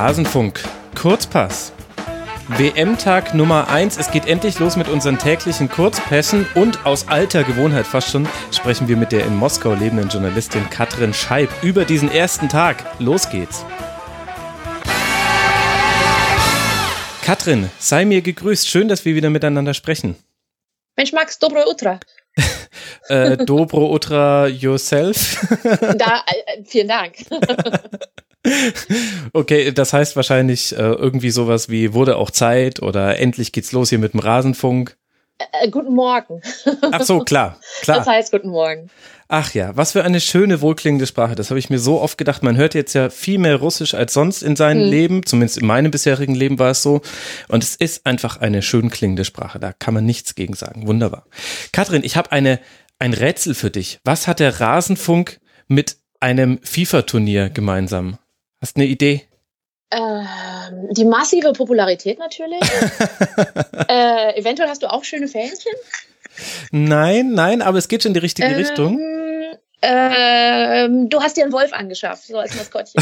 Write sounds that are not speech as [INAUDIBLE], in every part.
Rasenfunk. Kurzpass. WM-Tag Nummer 1. Es geht endlich los mit unseren täglichen Kurzpässen und aus alter Gewohnheit fast schon sprechen wir mit der in Moskau lebenden Journalistin Katrin Scheib über diesen ersten Tag. Los geht's. Katrin, sei mir gegrüßt. Schön, dass wir wieder miteinander sprechen. Mensch, Max, dobro utra. [LAUGHS] äh, dobro utra yourself. da, äh, vielen Dank. [LAUGHS] [LAUGHS] Okay, das heißt wahrscheinlich äh, irgendwie sowas wie wurde auch Zeit oder endlich geht's los hier mit dem Rasenfunk. Äh, äh guten Morgen. [LAUGHS] Ach so, klar, klar. Das heißt guten Morgen. Ach ja, was für eine schöne, wohlklingende Sprache. Das habe ich mir so oft gedacht. Man hört jetzt ja viel mehr Russisch als sonst in seinem hm. Leben. Zumindest in meinem bisherigen Leben war es so. Und es ist einfach eine schön klingende Sprache. Da kann man nichts gegen sagen. Wunderbar. Katrin, ich habe eine, ein Rätsel für dich. Was hat der Rasenfunk mit einem FIFA-Turnier gemeinsam? Hast du eine Idee? Ähm, die massive Popularität natürlich. [LAUGHS] äh, eventuell hast du auch schöne Fähnchen. Nein, nein, aber es geht schon in die richtige ähm, Richtung. Ähm, du hast dir einen Wolf angeschafft, so als Maskottchen.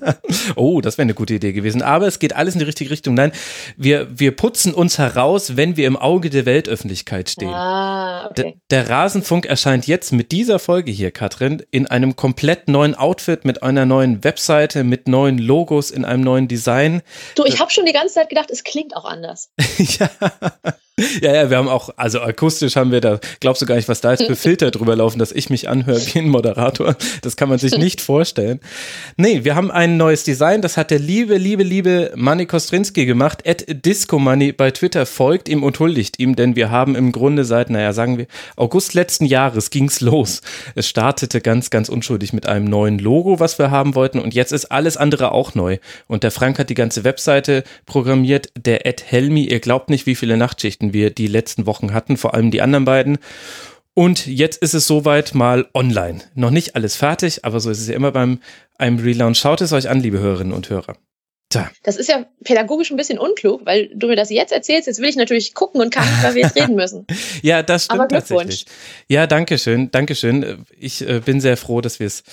[LAUGHS] oh, das wäre eine gute Idee gewesen. Aber es geht alles in die richtige Richtung. Nein, wir, wir putzen uns heraus, wenn wir im Auge der Weltöffentlichkeit stehen. Ah, okay. der, der Rasenfunk erscheint jetzt mit dieser Folge hier, Katrin, in einem komplett neuen Outfit, mit einer neuen Webseite, mit neuen Logos, in einem neuen Design. Du, ich habe schon die ganze Zeit gedacht, es klingt auch anders. [LAUGHS] ja. Ja, ja, wir haben auch, also akustisch haben wir da, glaubst du gar nicht, was da jetzt für [LAUGHS] Filter drüber laufen, dass ich mich anhöre Moderator. Das kann man sich nicht vorstellen. Nee, wir haben ein neues Design, das hat der liebe, liebe, liebe Manny Kostrinski gemacht. At Discomoney bei Twitter folgt ihm und huldigt ihm, denn wir haben im Grunde seit, naja, sagen wir, August letzten Jahres ging's los. Es startete ganz, ganz unschuldig mit einem neuen Logo, was wir haben wollten und jetzt ist alles andere auch neu. Und der Frank hat die ganze Webseite programmiert, der Ed Helmi, ihr glaubt nicht, wie viele Nachtschichten wir die letzten Wochen hatten, vor allem die anderen beiden. Und jetzt ist es soweit mal online. Noch nicht alles fertig, aber so ist es ja immer beim einem Relaunch. Schaut es euch an, liebe Hörerinnen und Hörer. Tja. Das ist ja pädagogisch ein bisschen unklug, weil du mir das jetzt erzählst. Jetzt will ich natürlich gucken und kann weil wir jetzt reden müssen. [LAUGHS] ja, das stimmt tatsächlich. Ja, danke schön, danke schön. Ich äh, bin sehr froh, dass wir es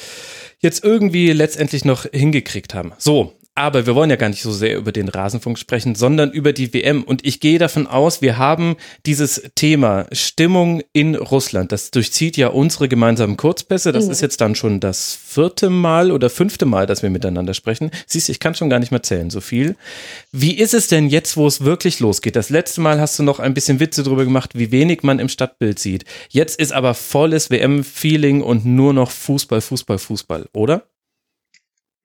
jetzt irgendwie letztendlich noch hingekriegt haben. So, aber wir wollen ja gar nicht so sehr über den Rasenfunk sprechen, sondern über die WM. Und ich gehe davon aus, wir haben dieses Thema Stimmung in Russland. Das durchzieht ja unsere gemeinsamen Kurzpässe. Das mhm. ist jetzt dann schon das vierte Mal oder fünfte Mal, dass wir miteinander sprechen. Siehst du, ich kann schon gar nicht mehr zählen, so viel. Wie ist es denn jetzt, wo es wirklich losgeht? Das letzte Mal hast du noch ein bisschen Witze darüber gemacht, wie wenig man im Stadtbild sieht. Jetzt ist aber volles WM-Feeling und nur noch Fußball, Fußball, Fußball, oder?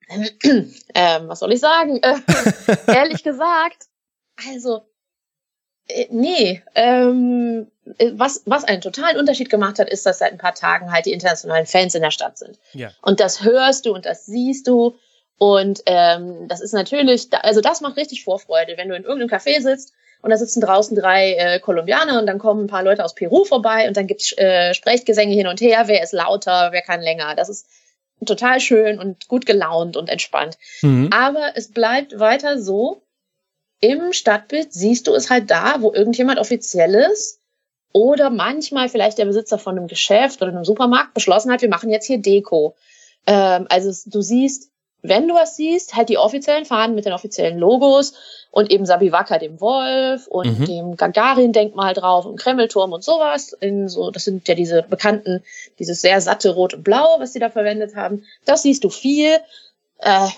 Ähm, was soll ich sagen? [LAUGHS] Ehrlich gesagt, also, äh, nee, ähm, äh, was, was einen totalen Unterschied gemacht hat, ist, dass seit ein paar Tagen halt die internationalen Fans in der Stadt sind. Ja. Und das hörst du und das siehst du. Und ähm, das ist natürlich, also das macht richtig Vorfreude, wenn du in irgendeinem Café sitzt und da sitzen draußen drei äh, Kolumbianer und dann kommen ein paar Leute aus Peru vorbei und dann gibt's äh, Sprechgesänge hin und her, wer ist lauter, wer kann länger. Das ist total schön und gut gelaunt und entspannt. Mhm. Aber es bleibt weiter so, im Stadtbild siehst du es halt da, wo irgendjemand offizielles oder manchmal vielleicht der Besitzer von einem Geschäft oder einem Supermarkt beschlossen hat, wir machen jetzt hier Deko. Ähm, also du siehst, wenn du was siehst, halt die offiziellen Fahnen mit den offiziellen Logos und eben Sabiwaka dem Wolf und mhm. dem Gagarin-Denkmal drauf und Kremlturm und sowas. In so, das sind ja diese bekannten, dieses sehr satte Rot und Blau, was sie da verwendet haben. Das siehst du viel. Äh,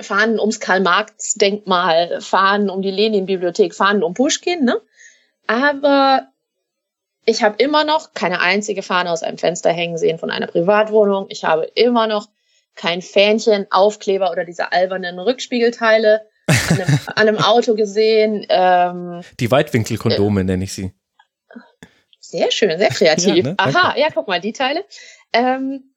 Fahnen ums Karl-Marx-Denkmal, Fahnen um die Lenin-Bibliothek, Fahnen um Pushkin, ne? Aber ich habe immer noch keine einzige Fahne aus einem Fenster hängen sehen von einer Privatwohnung. Ich habe immer noch kein Fähnchen, Aufkleber oder diese albernen Rückspiegelteile an einem, [LAUGHS] an einem Auto gesehen. Ähm, die Weitwinkelkondome äh, nenne ich sie. Sehr schön, sehr kreativ. [LAUGHS] ja, ne? Aha, ja, guck mal, die Teile. Ähm,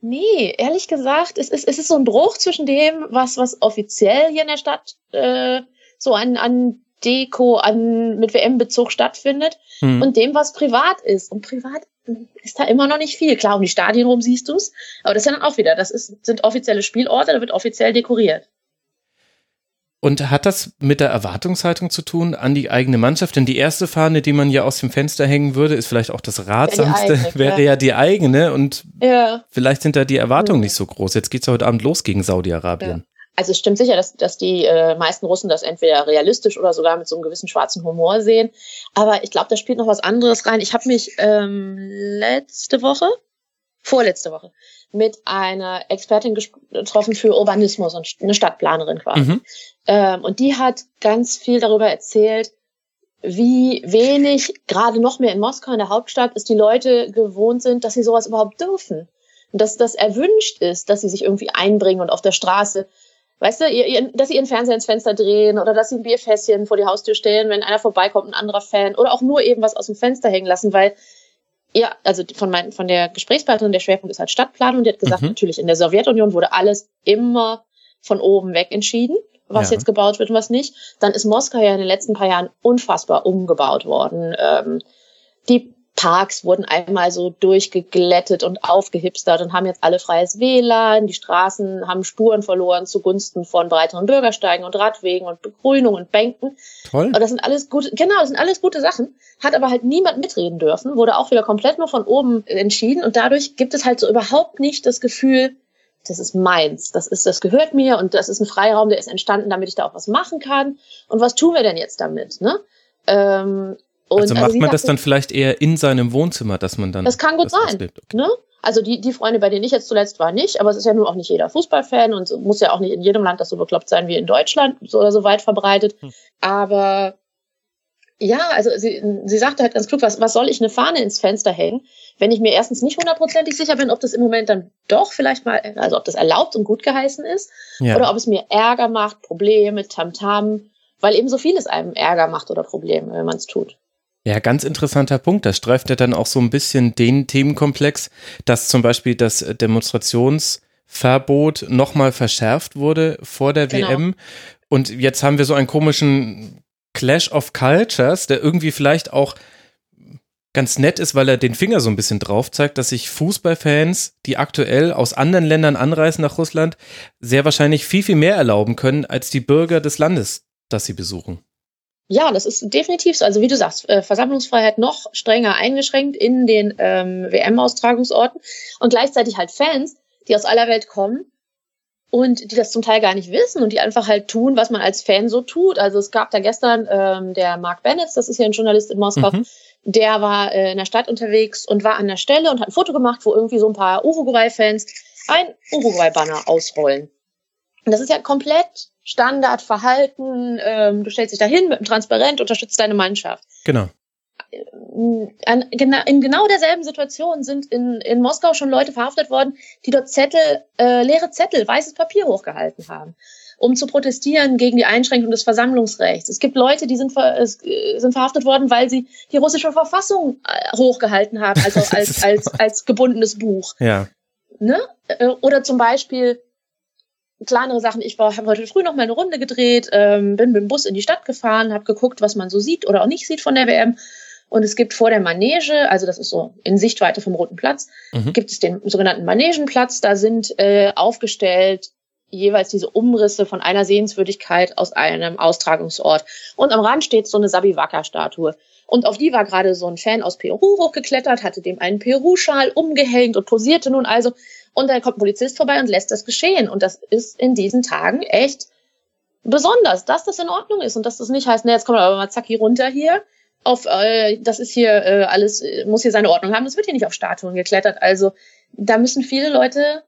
nee, ehrlich gesagt, es ist, es ist so ein Bruch zwischen dem, was, was offiziell hier in der Stadt äh, so an, an Deko, an mit WM-Bezug stattfindet hm. und dem, was privat ist. Und privat ist da immer noch nicht viel. Klar, um die Stadien rum siehst du es, aber das ist ja dann auch wieder, das ist, sind offizielle Spielorte, da wird offiziell dekoriert. Und hat das mit der Erwartungshaltung zu tun an die eigene Mannschaft? Denn die erste Fahne, die man ja aus dem Fenster hängen würde, ist vielleicht auch das ratsamste, ja, [LAUGHS] wäre ja die eigene. Und ja. vielleicht sind da die Erwartungen mhm. nicht so groß. Jetzt geht es ja heute Abend los gegen Saudi-Arabien. Also es stimmt sicher, dass, dass die äh, meisten Russen das entweder realistisch oder sogar mit so einem gewissen schwarzen Humor sehen. Aber ich glaube, da spielt noch was anderes rein. Ich habe mich ähm, letzte Woche, vorletzte Woche, mit einer Expertin getroffen für Urbanismus und eine Stadtplanerin quasi. Mhm. Ähm, und die hat ganz viel darüber erzählt, wie wenig, gerade noch mehr in Moskau, in der Hauptstadt, es die Leute gewohnt sind, dass sie sowas überhaupt dürfen. Und dass das erwünscht ist, dass sie sich irgendwie einbringen und auf der Straße Weißt du, ihr, ihr, dass sie ihren Fernseher ins Fenster drehen oder dass sie ein Bierfässchen vor die Haustür stellen, wenn einer vorbeikommt, ein anderer Fan oder auch nur eben was aus dem Fenster hängen lassen, weil ja, also von, mein, von der Gesprächspartnerin, der Schwerpunkt ist halt Stadtplanung, die hat gesagt, mhm. natürlich in der Sowjetunion wurde alles immer von oben weg entschieden, was ja. jetzt gebaut wird und was nicht. Dann ist Moskau ja in den letzten paar Jahren unfassbar umgebaut worden. Ähm, die Parks wurden einmal so durchgeglättet und aufgehipstert und haben jetzt alle freies WLAN. Die Straßen haben Spuren verloren zugunsten von breiteren Bürgersteigen und Radwegen und Begrünung und Bänken. Toll. Und das sind alles gute, genau, das sind alles gute Sachen. Hat aber halt niemand mitreden dürfen, wurde auch wieder komplett nur von oben entschieden und dadurch gibt es halt so überhaupt nicht das Gefühl, das ist meins, das ist, das gehört mir und das ist ein Freiraum, der ist entstanden, damit ich da auch was machen kann. Und was tun wir denn jetzt damit, ne? Ähm, und also macht also man das dann vielleicht eher in seinem Wohnzimmer, dass man dann. Das kann gut das sein. Okay. Ne? Also die, die Freunde, bei denen ich jetzt zuletzt war, nicht, aber es ist ja nun auch nicht jeder Fußballfan und muss ja auch nicht in jedem Land das so bekloppt sein wie in Deutschland oder so weit verbreitet. Hm. Aber ja, also sie, sie sagte halt ganz klug, was, was soll ich eine Fahne ins Fenster hängen, wenn ich mir erstens nicht hundertprozentig sicher bin, ob das im Moment dann doch vielleicht mal, also ob das erlaubt und gut geheißen ist, ja. oder ob es mir Ärger macht, Probleme, Tamtam, weil eben so vieles einem Ärger macht oder Probleme, wenn man es tut. Ja, ganz interessanter Punkt. Das streift ja dann auch so ein bisschen den Themenkomplex, dass zum Beispiel das Demonstrationsverbot nochmal verschärft wurde vor der genau. WM. Und jetzt haben wir so einen komischen Clash of Cultures, der irgendwie vielleicht auch ganz nett ist, weil er den Finger so ein bisschen drauf zeigt, dass sich Fußballfans, die aktuell aus anderen Ländern anreisen nach Russland, sehr wahrscheinlich viel, viel mehr erlauben können als die Bürger des Landes, das sie besuchen. Ja, das ist definitiv so. Also wie du sagst, äh, Versammlungsfreiheit noch strenger eingeschränkt in den ähm, WM-Austragungsorten und gleichzeitig halt Fans, die aus aller Welt kommen und die das zum Teil gar nicht wissen und die einfach halt tun, was man als Fan so tut. Also es gab da gestern ähm, der Mark Bennett, das ist ja ein Journalist in Moskau, mhm. der war äh, in der Stadt unterwegs und war an der Stelle und hat ein Foto gemacht, wo irgendwie so ein paar Uruguay-Fans ein Uruguay-Banner ausrollen. Und das ist ja komplett Standardverhalten. Ähm, du stellst dich dahin mit einem Transparent, unterstützt deine Mannschaft. Genau. An, in genau derselben Situation sind in, in Moskau schon Leute verhaftet worden, die dort Zettel, äh, leere Zettel, weißes Papier hochgehalten haben, um zu protestieren gegen die Einschränkung des Versammlungsrechts. Es gibt Leute, die sind, ver, äh, sind verhaftet worden, weil sie die russische Verfassung äh, hochgehalten haben, also [LAUGHS] als, als, als gebundenes Buch. Ja. Ne? Äh, oder zum Beispiel kleinere Sachen. Ich habe heute früh noch mal eine Runde gedreht, ähm, bin mit dem Bus in die Stadt gefahren, habe geguckt, was man so sieht oder auch nicht sieht von der WM. Und es gibt vor der Manege, also das ist so in Sichtweite vom Roten Platz, mhm. gibt es den sogenannten Manegenplatz. Da sind äh, aufgestellt jeweils diese Umrisse von einer Sehenswürdigkeit aus einem Austragungsort. Und am Rand steht so eine Sabiwaka-Statue. Und auf die war gerade so ein Fan aus Peru hochgeklettert, hatte dem einen Peru-Schal umgehängt und posierte nun also. Und dann kommt ein Polizist vorbei und lässt das geschehen. Und das ist in diesen Tagen echt besonders, dass das in Ordnung ist und dass das nicht heißt, ne, jetzt kommt aber mal zacki runter hier. Auf, äh, das ist hier äh, alles, äh, muss hier seine Ordnung haben. Das wird hier nicht auf Statuen geklettert. Also da müssen viele Leute,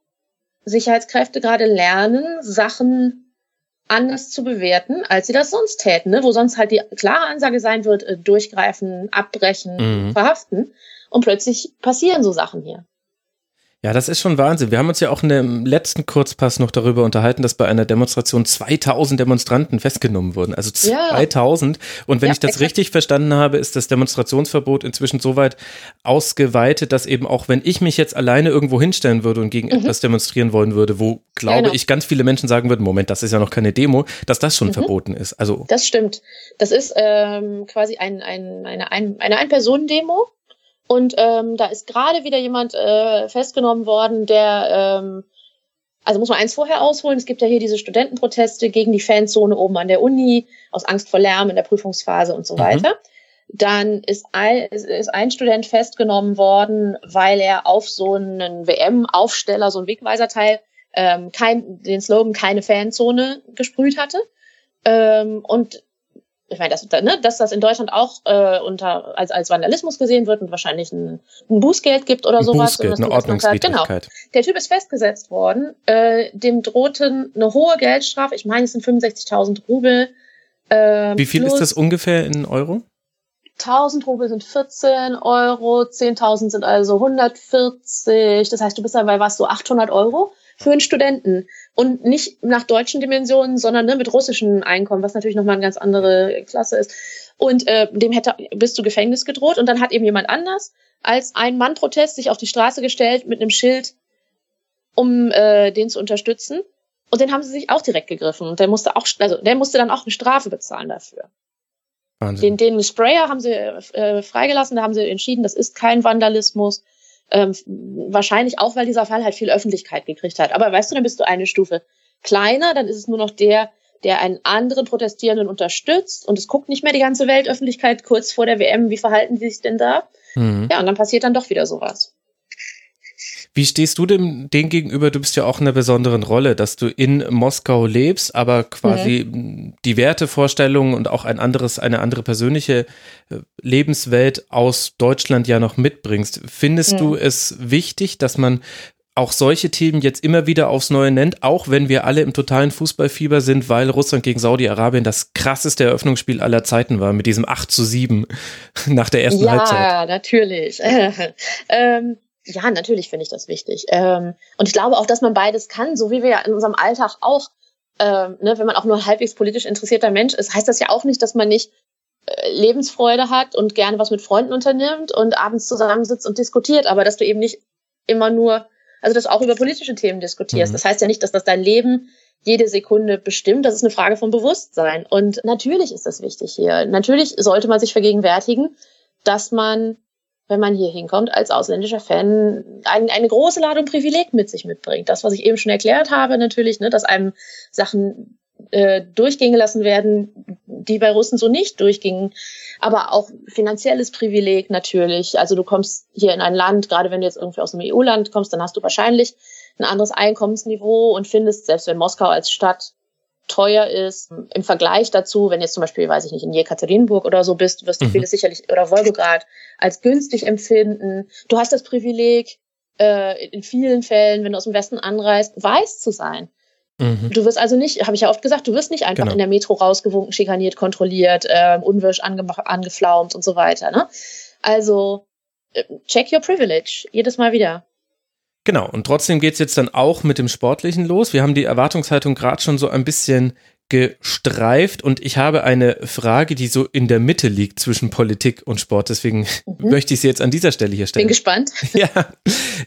Sicherheitskräfte gerade lernen, Sachen anders zu bewerten, als sie das sonst täten, ne? wo sonst halt die klare Ansage sein wird, äh, durchgreifen, abbrechen, mhm. verhaften. Und plötzlich passieren so Sachen hier. Ja, das ist schon Wahnsinn. Wir haben uns ja auch in dem letzten Kurzpass noch darüber unterhalten, dass bei einer Demonstration 2000 Demonstranten festgenommen wurden. Also 2000. Ja. Und wenn ja, ich das exakt. richtig verstanden habe, ist das Demonstrationsverbot inzwischen so weit ausgeweitet, dass eben auch wenn ich mich jetzt alleine irgendwo hinstellen würde und gegen mhm. etwas demonstrieren wollen würde, wo, glaube genau. ich, ganz viele Menschen sagen würden, Moment, das ist ja noch keine Demo, dass das schon mhm. verboten ist. Also Das stimmt. Das ist ähm, quasi ein, ein, eine, ein, eine Ein-Personen-Demo und ähm, da ist gerade wieder jemand äh, festgenommen worden, der, ähm, also muss man eins vorher ausholen, es gibt ja hier diese Studentenproteste gegen die Fanzone oben an der Uni, aus Angst vor Lärm in der Prüfungsphase und so mhm. weiter. Dann ist ein, ist ein Student festgenommen worden, weil er auf so einen WM-Aufsteller, so ein Wegweiserteil ähm, kein, den Slogan keine Fanzone gesprüht hatte. Ähm, und ich meine, dass, ne, dass das in Deutschland auch äh, unter als, als Vandalismus gesehen wird und wahrscheinlich ein, ein Bußgeld gibt oder ein sowas. Bußgeld, eine Ordnungswidrigkeit. Genau. Der Typ ist festgesetzt worden. Äh, dem drohte eine hohe Geldstrafe. Ich meine, es sind 65.000 Rubel. Äh, Wie viel ist das ungefähr in Euro? 1000 Rubel sind 14 Euro, 10.000 sind also 140. Das heißt, du bist dabei was so 800 Euro für einen Studenten und nicht nach deutschen Dimensionen, sondern ne, mit russischen Einkommen, was natürlich nochmal eine ganz andere Klasse ist. Und äh, dem hätte bis zu Gefängnis gedroht und dann hat eben jemand anders als ein Mann-Protest sich auf die Straße gestellt mit einem Schild, um äh, den zu unterstützen. Und den haben sie sich auch direkt gegriffen und der musste auch, also der musste dann auch eine Strafe bezahlen dafür. Wahnsinn. Den, den Sprayer haben sie äh, freigelassen, da haben sie entschieden, das ist kein Vandalismus. Ähm, wahrscheinlich auch, weil dieser Fall halt viel Öffentlichkeit gekriegt hat. Aber weißt du, dann bist du eine Stufe kleiner, dann ist es nur noch der, der einen anderen Protestierenden unterstützt und es guckt nicht mehr die ganze Weltöffentlichkeit kurz vor der WM, wie verhalten sie sich denn da? Mhm. Ja, und dann passiert dann doch wieder sowas. Wie stehst du dem den gegenüber? Du bist ja auch in einer besonderen Rolle, dass du in Moskau lebst, aber quasi mhm. die Wertevorstellungen und auch ein anderes, eine andere persönliche äh, Lebenswelt aus Deutschland ja noch mitbringst. Findest mhm. du es wichtig, dass man auch solche Themen jetzt immer wieder aufs Neue nennt, auch wenn wir alle im totalen Fußballfieber sind, weil Russland gegen Saudi-Arabien das krasseste Eröffnungsspiel aller Zeiten war, mit diesem 8 zu 7 [LAUGHS] nach der ersten ja, Halbzeit. Ja, natürlich. [LAUGHS] ähm, ja, natürlich finde ich das wichtig. Ähm, und ich glaube auch, dass man beides kann, so wie wir ja in unserem Alltag auch, ähm, ne, wenn man auch nur halbwegs politisch interessierter Mensch ist, heißt das ja auch nicht, dass man nicht äh, Lebensfreude hat und gerne was mit Freunden unternimmt und abends zusammensitzt und diskutiert, aber dass du eben nicht immer nur, also dass du auch über politische Themen diskutierst. Mhm. Das heißt ja nicht, dass das dein Leben jede Sekunde bestimmt. Das ist eine Frage von Bewusstsein. Und natürlich ist das wichtig hier. Natürlich sollte man sich vergegenwärtigen, dass man wenn man hier hinkommt als ausländischer Fan, ein, eine große Ladung Privileg mit sich mitbringt. Das, was ich eben schon erklärt habe, natürlich, ne, dass einem Sachen äh, durchgehen gelassen werden, die bei Russen so nicht durchgingen. Aber auch finanzielles Privileg natürlich. Also du kommst hier in ein Land, gerade wenn du jetzt irgendwie aus einem EU-Land kommst, dann hast du wahrscheinlich ein anderes Einkommensniveau und findest, selbst wenn Moskau als Stadt teuer ist. Im Vergleich dazu, wenn jetzt zum Beispiel, weiß ich nicht, in Jekaterinburg oder so bist, wirst du mhm. vieles sicherlich, oder Wolgograd, als günstig empfinden. Du hast das Privileg, äh, in vielen Fällen, wenn du aus dem Westen anreist, weiß zu sein. Mhm. Du wirst also nicht, habe ich ja oft gesagt, du wirst nicht einfach genau. in der Metro rausgewunken, schikaniert, kontrolliert, äh, unwirsch ange angeflaumt und so weiter. Ne? Also äh, check your privilege, jedes Mal wieder. Genau, und trotzdem geht's jetzt dann auch mit dem Sportlichen los. Wir haben die Erwartungshaltung gerade schon so ein bisschen gestreift und ich habe eine Frage, die so in der Mitte liegt zwischen Politik und Sport. Deswegen mhm. möchte ich sie jetzt an dieser Stelle hier stellen. Bin gespannt. [LAUGHS] Ja,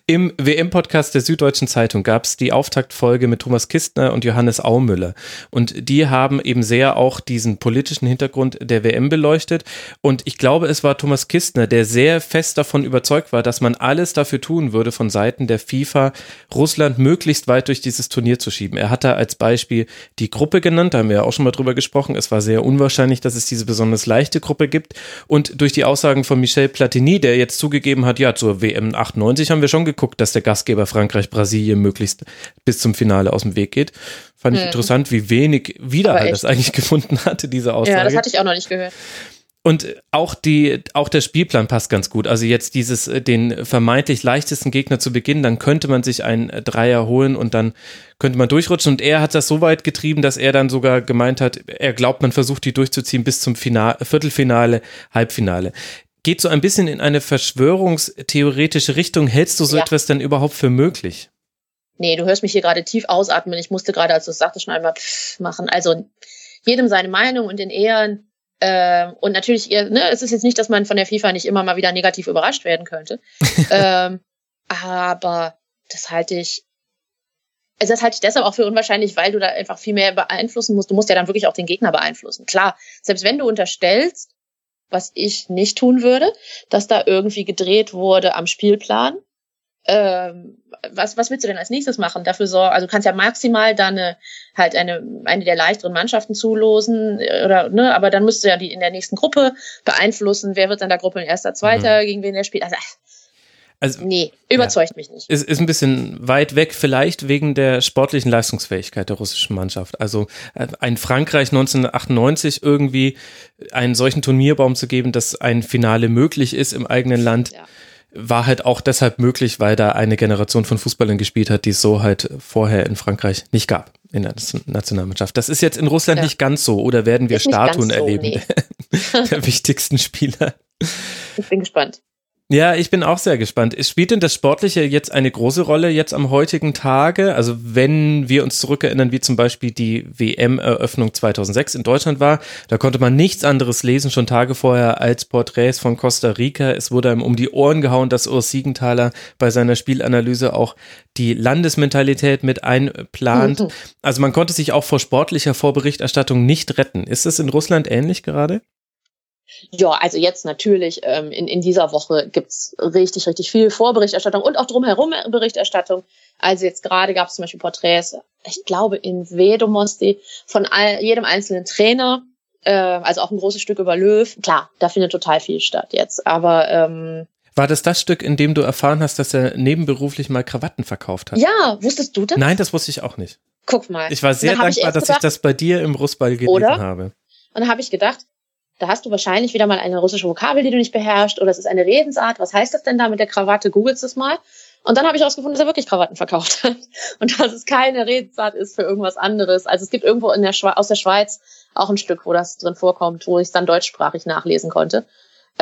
im WM-Podcast der Süddeutschen Zeitung gab es die Auftaktfolge mit Thomas Kistner und Johannes Aumüller. Und die haben eben sehr auch diesen politischen Hintergrund der WM beleuchtet. Und ich glaube, es war Thomas Kistner, der sehr fest davon überzeugt war, dass man alles dafür tun würde, von Seiten der FIFA Russland möglichst weit durch dieses Turnier zu schieben. Er hat da als Beispiel die Gruppe genannt Russland, da haben wir ja auch schon mal drüber gesprochen. Es war sehr unwahrscheinlich, dass es diese besonders leichte Gruppe gibt. Und durch die Aussagen von Michel Platini, der jetzt zugegeben hat, ja, zur WM 98 haben wir schon geguckt, dass der Gastgeber Frankreich, Brasilien möglichst bis zum Finale aus dem Weg geht. Fand ich hm. interessant, wie wenig Widerhall das eigentlich [LAUGHS] gefunden hatte, diese Aussage. Ja, das hatte ich auch noch nicht gehört. Und auch die, auch der Spielplan passt ganz gut. Also jetzt dieses, äh, den vermeintlich leichtesten Gegner zu beginnen, dann könnte man sich einen Dreier holen und dann könnte man durchrutschen. Und er hat das so weit getrieben, dass er dann sogar gemeint hat, er glaubt, man versucht die durchzuziehen bis zum Finale, Viertelfinale, Halbfinale. Geht so ein bisschen in eine verschwörungstheoretische Richtung. Hältst du so ja. etwas denn überhaupt für möglich? Nee, du hörst mich hier gerade tief ausatmen. Ich musste gerade, als du es sagtest, schon einmal machen. Also jedem seine Meinung und in Ehren ähm, und natürlich, ne, es ist jetzt nicht, dass man von der FIFA nicht immer mal wieder negativ überrascht werden könnte. [LAUGHS] ähm, aber das halte ich, also das halte ich deshalb auch für unwahrscheinlich, weil du da einfach viel mehr beeinflussen musst. Du musst ja dann wirklich auch den Gegner beeinflussen. Klar, selbst wenn du unterstellst, was ich nicht tun würde, dass da irgendwie gedreht wurde am Spielplan, ähm, was, was willst du denn als nächstes machen? Dafür sorgen, also du kannst ja maximal dann eine, halt eine, eine der leichteren Mannschaften zulosen, äh, oder, ne, aber dann müsst du ja die in der nächsten Gruppe beeinflussen, wer wird in der Gruppe in erster, zweiter, mhm. gegen wen er spielt. Also, Also, nee, überzeugt ja, mich nicht. Ist, ist ein bisschen weit weg, vielleicht wegen der sportlichen Leistungsfähigkeit der russischen Mannschaft. Also äh, ein Frankreich 1998 irgendwie einen solchen Turnierbaum zu geben, dass ein Finale möglich ist im eigenen Land. Ja war halt auch deshalb möglich, weil da eine Generation von Fußballern gespielt hat, die es so halt vorher in Frankreich nicht gab in der Nationalmannschaft. Das ist jetzt in Russland ja. nicht ganz so oder werden wir Statuen so, erleben nee. der, [LAUGHS] der wichtigsten Spieler? Ich bin gespannt. Ja, ich bin auch sehr gespannt. Spielt denn das Sportliche jetzt eine große Rolle jetzt am heutigen Tage? Also wenn wir uns zurückerinnern, wie zum Beispiel die WM-Eröffnung 2006 in Deutschland war, da konnte man nichts anderes lesen, schon Tage vorher, als Porträts von Costa Rica. Es wurde einem um die Ohren gehauen, dass Urs Siegenthaler bei seiner Spielanalyse auch die Landesmentalität mit einplant. Mhm. Also man konnte sich auch vor sportlicher Vorberichterstattung nicht retten. Ist es in Russland ähnlich gerade? Ja, also jetzt natürlich ähm, in, in dieser Woche gibt's richtig, richtig viel Vorberichterstattung und auch drumherum Berichterstattung. Also jetzt gerade gab es zum Beispiel Porträts, ich glaube in Vedomosti, von all, jedem einzelnen Trainer, äh, also auch ein großes Stück über Löw. Klar, da findet total viel statt jetzt, aber ähm, war das das Stück, in dem du erfahren hast, dass er nebenberuflich mal Krawatten verkauft hat? Ja, wusstest du das? Nein, das wusste ich auch nicht. Guck mal. Ich war sehr dankbar, ich dass gedacht, ich das bei dir im Brustball gelesen habe. Und dann habe ich gedacht, da hast du wahrscheinlich wieder mal eine russische Vokabel, die du nicht beherrschst, oder es ist eine Redensart. Was heißt das denn da mit der Krawatte? Googelst es mal. Und dann habe ich herausgefunden, dass er wirklich Krawatten verkauft hat. [LAUGHS] Und dass es keine Redensart ist für irgendwas anderes. Also es gibt irgendwo in der aus der Schweiz auch ein Stück, wo das drin vorkommt, wo ich es dann deutschsprachig nachlesen konnte.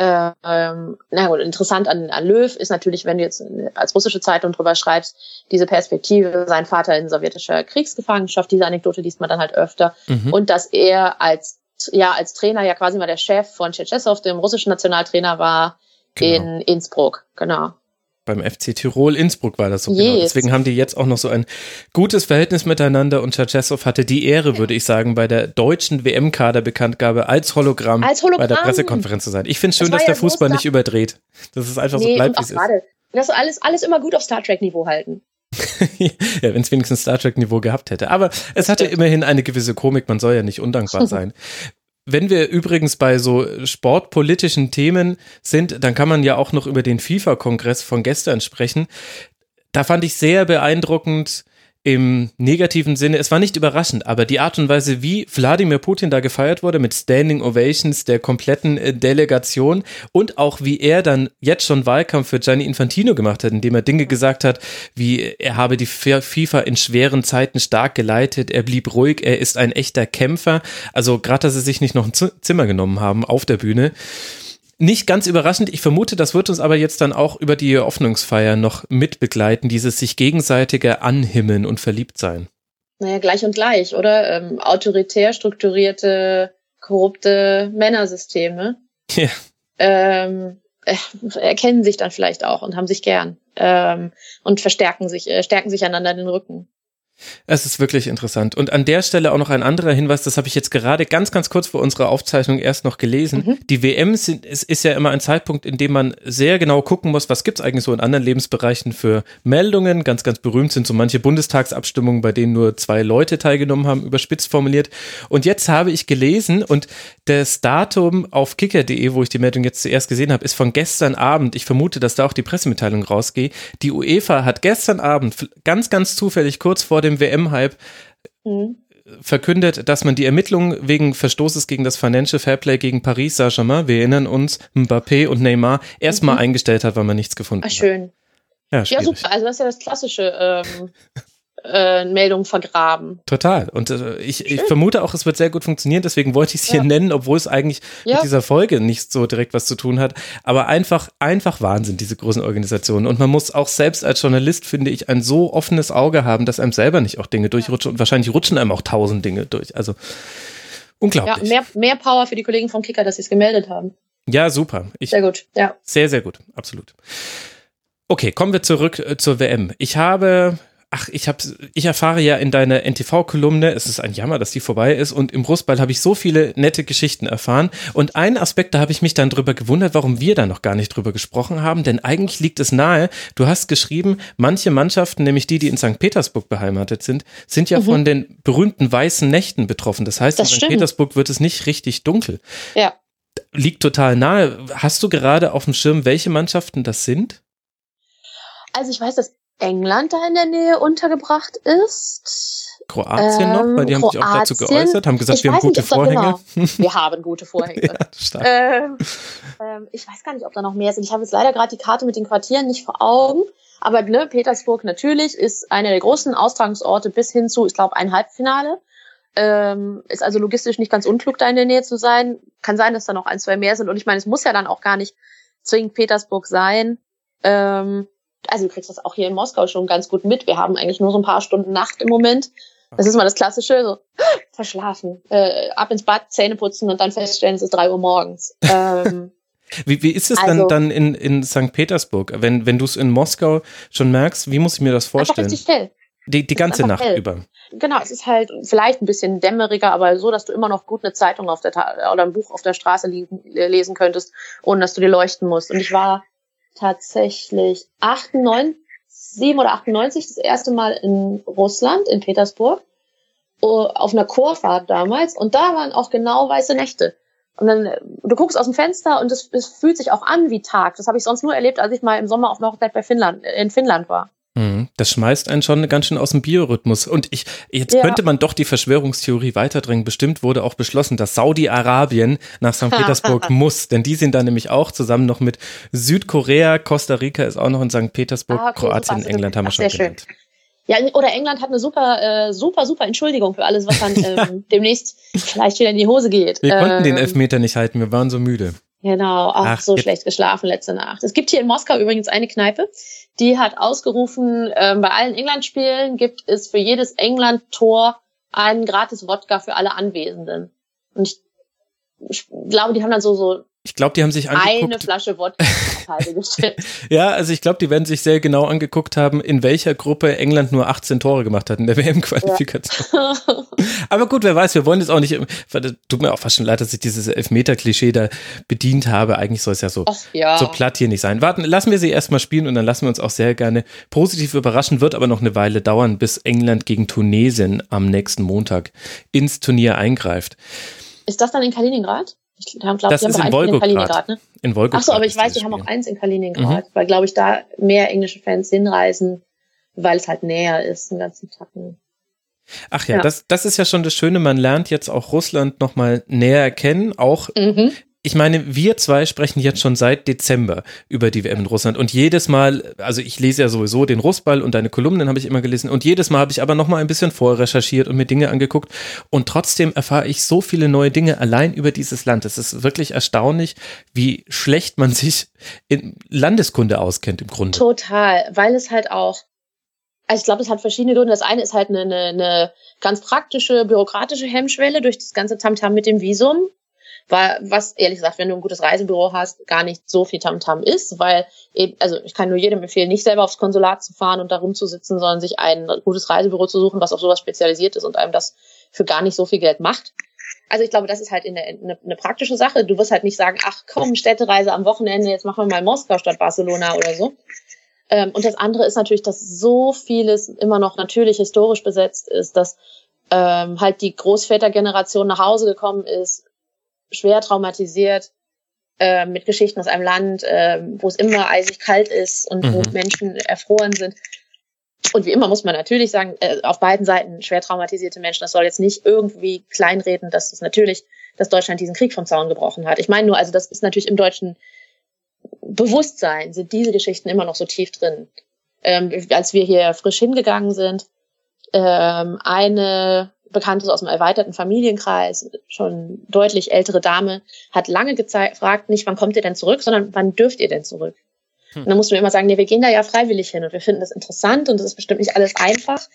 Ähm, na gut, interessant an, an Löw ist natürlich, wenn du jetzt als russische Zeitung drüber schreibst, diese Perspektive, sein Vater in sowjetischer Kriegsgefangenschaft, diese Anekdote liest man dann halt öfter. Mhm. Und dass er als ja als Trainer ja quasi mal der Chef von Tschetschesow, dem russischen Nationaltrainer war genau. in Innsbruck, genau. Beim FC Tirol Innsbruck war das so yes. genau. Deswegen haben die jetzt auch noch so ein gutes Verhältnis miteinander und Tschetschesow hatte die Ehre, würde ich sagen, bei der deutschen WM-Kader-Bekanntgabe als Hologramm, als Hologramm bei der Pressekonferenz zu sein. Ich finde es schön, das dass der Fußball nicht überdreht. Das ist einfach nee, so bleibt, wie es ist. Das alles, alles immer gut auf Star Trek-Niveau halten. Ja, wenn es wenigstens Star Trek-Niveau gehabt hätte. Aber es hatte immerhin eine gewisse Komik, man soll ja nicht undankbar [LAUGHS] sein. Wenn wir übrigens bei so sportpolitischen Themen sind, dann kann man ja auch noch über den FIFA-Kongress von gestern sprechen. Da fand ich sehr beeindruckend, im negativen Sinne, es war nicht überraschend, aber die Art und Weise, wie Wladimir Putin da gefeiert wurde, mit Standing Ovations der kompletten äh, Delegation und auch wie er dann jetzt schon Wahlkampf für Gianni Infantino gemacht hat, indem er Dinge gesagt hat, wie er habe die FIFA in schweren Zeiten stark geleitet, er blieb ruhig, er ist ein echter Kämpfer. Also gerade, dass sie sich nicht noch ein Zimmer genommen haben auf der Bühne. Nicht ganz überraschend. Ich vermute, das wird uns aber jetzt dann auch über die Eröffnungsfeier noch mitbegleiten, dieses sich gegenseitige Anhimmeln und Verliebtsein. Naja, gleich und gleich, oder? Ähm, autoritär strukturierte, korrupte Männersysteme. Ja. Ähm, äh, erkennen sich dann vielleicht auch und haben sich gern ähm, und verstärken sich, äh, stärken sich einander den Rücken. Es ist wirklich interessant. Und an der Stelle auch noch ein anderer Hinweis, das habe ich jetzt gerade ganz, ganz kurz vor unserer Aufzeichnung erst noch gelesen. Mhm. Die WM sind, es ist ja immer ein Zeitpunkt, in dem man sehr genau gucken muss, was gibt es eigentlich so in anderen Lebensbereichen für Meldungen. Ganz, ganz berühmt sind so manche Bundestagsabstimmungen, bei denen nur zwei Leute teilgenommen haben, überspitzt formuliert. Und jetzt habe ich gelesen und das Datum auf kicker.de, wo ich die Meldung jetzt zuerst gesehen habe, ist von gestern Abend. Ich vermute, dass da auch die Pressemitteilung rausgeht. Die UEFA hat gestern Abend ganz, ganz zufällig kurz vor dem dem WM-Hype mhm. verkündet, dass man die Ermittlungen wegen Verstoßes gegen das Financial Fairplay gegen Paris Saint-Germain, wir erinnern uns, Mbappé und Neymar, erstmal mhm. eingestellt hat, weil man nichts gefunden Ach, hat. Schön. Ja, ja, super. Also das ist ja das klassische ähm, [LAUGHS] äh, Meldung vergraben. Total. Und äh, ich, ich, vermute auch, es wird sehr gut funktionieren. Deswegen wollte ich es hier ja. nennen, obwohl es eigentlich ja. mit dieser Folge nicht so direkt was zu tun hat. Aber einfach, einfach Wahnsinn, diese großen Organisationen. Und man muss auch selbst als Journalist, finde ich, ein so offenes Auge haben, dass einem selber nicht auch Dinge durchrutschen. Und wahrscheinlich rutschen einem auch tausend Dinge durch. Also unglaublich. Ja, mehr, mehr Power für die Kollegen vom Kicker, dass sie es gemeldet haben. Ja, super. Ich, sehr gut. Ja. Sehr, sehr gut. Absolut. Okay, kommen wir zurück äh, zur WM. Ich habe ach, ich habe, ich erfahre ja in deiner NTV-Kolumne, es ist ein Jammer, dass die vorbei ist und im Brustball habe ich so viele nette Geschichten erfahren und einen Aspekt, da habe ich mich dann drüber gewundert, warum wir da noch gar nicht drüber gesprochen haben, denn eigentlich liegt es nahe, du hast geschrieben, manche Mannschaften, nämlich die, die in St. Petersburg beheimatet sind, sind ja mhm. von den berühmten weißen Nächten betroffen. Das heißt, das in St. Stimmt. Petersburg wird es nicht richtig dunkel. Ja. Liegt total nahe. Hast du gerade auf dem Schirm, welche Mannschaften das sind? Also ich weiß, dass England da in der Nähe untergebracht ist. Kroatien noch, weil die haben sich auch dazu Ähm, Kroatien. geäußert, haben gesagt, Ich wir haben nicht, gute da- Vorhänge. Genau. [LAUGHS] Wir haben gute Vorhänge. [LAUGHS] ja, ähm, ähm, ich weiß gar nicht, ob da noch mehr sind. Ich habe jetzt leider gerade die Karte mit den Quartieren nicht vor Augen. Aber ne, Petersburg natürlich ist einer der großen Austragungsorte bis hin zu, ich glaube, ein Halbfinale. Ähm, ist also logistisch nicht ganz unklug, da in der Nähe zu sein. Kann sein, dass da noch ein, zwei mehr sind. Und ich meine, es muss ja dann auch gar nicht zwingend Petersburg sein. Ähm, also du kriegst das auch hier in Moskau schon ganz gut mit. Wir haben eigentlich nur so ein paar Stunden Nacht im Moment. Das ist mal das Klassische, so [GASPS] verschlafen, äh, ab ins Bad, Zähne putzen und dann feststellen, es ist drei Uhr morgens. [LAUGHS] Ähm, Wie, wie ist es Also- dann, dann in, in St. Petersburg, wenn, wenn du es in Moskau schon merkst? Wie muss ich mir das einfach vorstellen? richtig hell. Die, die ganze einfach Nacht hell. über. Genau, es ist halt vielleicht ein bisschen dämmeriger, aber so, dass du immer noch gut eine Zeitung auf der Ta oder ein Buch auf der Straße lesen könntest, ohne dass du dir leuchten musst. Und ich war tatsächlich 98, 7 oder 98 das erste Mal in Russland, in Petersburg, oh, auf einer Chorfahrt damals. Und da waren auch genau weiße Nächte. Und dann, du guckst aus dem Fenster und es, fühlt sich auch an wie Tag. Das habe ich sonst nur erlebt, als ich mal im Sommer auf einer Hochzeit bei Finnland, in Finnland war. Mhm. Das schmeißt einen schon ganz schön aus dem Biorhythmus. Und ich, jetzt Ja. könnte man doch die Verschwörungstheorie weiterdrängen. Bestimmt wurde auch beschlossen, dass Saudi-Arabien nach St. [LAUGHS] Petersburg muss. Denn die sind da nämlich auch zusammen noch mit Südkorea, Costa Rica ist auch noch in St. Petersburg, Ah, okay, Kroatien, super. England haben wir Ach, schon sehr schön. Ja, oder England hat eine super, äh, super, super Entschuldigung für alles, was dann [LAUGHS] ähm, demnächst vielleicht wieder in die Hose geht. Wir konnten den Ähm, Elfmeter nicht halten, wir waren so müde. Genau, ach, Ach, so schlecht geschlafen letzte Nacht. Es gibt hier in Moskau übrigens eine Kneipe, die hat ausgerufen, ähm, bei allen England-Spielen gibt es für jedes England-Tor einen gratis Wodka für alle Anwesenden. Und ich, ich glaube, die haben dann so, so Ich glaube, die haben sich eine angeguckt. Flasche Wodka gestellt. [LAUGHS] Ja, also ich glaube, die werden sich sehr genau angeguckt haben, in welcher Gruppe England nur 18 Tore gemacht hat in der [LAUGHS] WM-Qualifikation. [LAUGHS] Aber gut, wer weiß, wir wollen jetzt auch nicht, tut mir auch fast schon leid, dass ich dieses Elfmeter-Klischee da bedient habe. Eigentlich soll es ja so, Ach ja. so platt hier nicht sein. Warten, lassen wir sie erstmal spielen und dann lassen wir uns auch sehr gerne positiv überraschen. Wird aber noch eine Weile dauern, bis England gegen Tunesien am nächsten Montag ins Turnier eingreift. Ist das dann in Kaliningrad? Ich glaube, Das die haben ist in einen in. Kaliningrad, ne? In Wolgograd Ach so, aber ich weiß, die haben auch eins in Kaliningrad, weil, glaube ich, da mehr englische Fans hinreisen, weil es halt näher ist, einen ganzen Tacken. Ach ja, Ja. Das, das ist ja schon das Schöne, man lernt jetzt auch Russland nochmal näher kennen, auch Mhm. Ich meine, wir zwei sprechen jetzt schon seit Dezember über die WM in Russland und jedes Mal, also ich lese ja sowieso den Russball und deine Kolumnen habe ich immer gelesen und jedes Mal habe ich aber noch mal ein bisschen vorrecherchiert und mir Dinge angeguckt und trotzdem erfahre ich so viele neue Dinge allein über dieses Land. Es ist wirklich erstaunlich, wie schlecht man sich in Landeskunde auskennt im Grunde. Total, weil es halt auch, also ich glaube, es hat verschiedene Gründe. Das eine ist halt eine, eine, eine ganz praktische, bürokratische Hemmschwelle durch das ganze Tamtam mit dem Visum. Weil, was ehrlich gesagt, wenn du ein gutes Reisebüro hast, gar nicht so viel Tamtam ist, weil eben, also ich kann nur jedem empfehlen, nicht selber aufs Konsulat zu fahren und da rumzusitzen, sondern sich ein gutes Reisebüro zu suchen, was auf sowas spezialisiert ist und einem das für gar nicht so viel Geld macht. Also ich glaube, das ist halt eine, eine, eine praktische Sache. Du wirst halt nicht sagen, ach komm, Städtereise am Wochenende, jetzt machen wir mal Moskau statt Barcelona oder so. Ähm, und das andere ist natürlich, dass so vieles immer noch natürlich historisch besetzt ist, dass ähm, halt die Großvätergeneration nach Hause gekommen ist, schwer traumatisiert, äh, mit Geschichten aus einem Land, äh, wo es immer eisig kalt ist und wo Mhm. Menschen erfroren sind. Und wie immer muss man natürlich sagen, äh, auf beiden Seiten schwer traumatisierte Menschen. Das soll jetzt nicht irgendwie kleinreden, dass es natürlich, dass Deutschland diesen Krieg vom Zaun gebrochen hat. Ich meine nur, also das ist natürlich im deutschen Bewusstsein sind diese Geschichten immer noch so tief drin. Ähm, als wir hier frisch hingegangen sind, ähm, eine Bekannte aus einem erweiterten Familienkreis, schon deutlich ältere Dame, hat lange gefragt, nicht wann kommt ihr denn zurück, sondern wann dürft ihr denn zurück? Hm. Und dann mussten wir immer sagen, nee, wir gehen da ja freiwillig hin und wir finden das interessant und das ist bestimmt nicht alles einfach.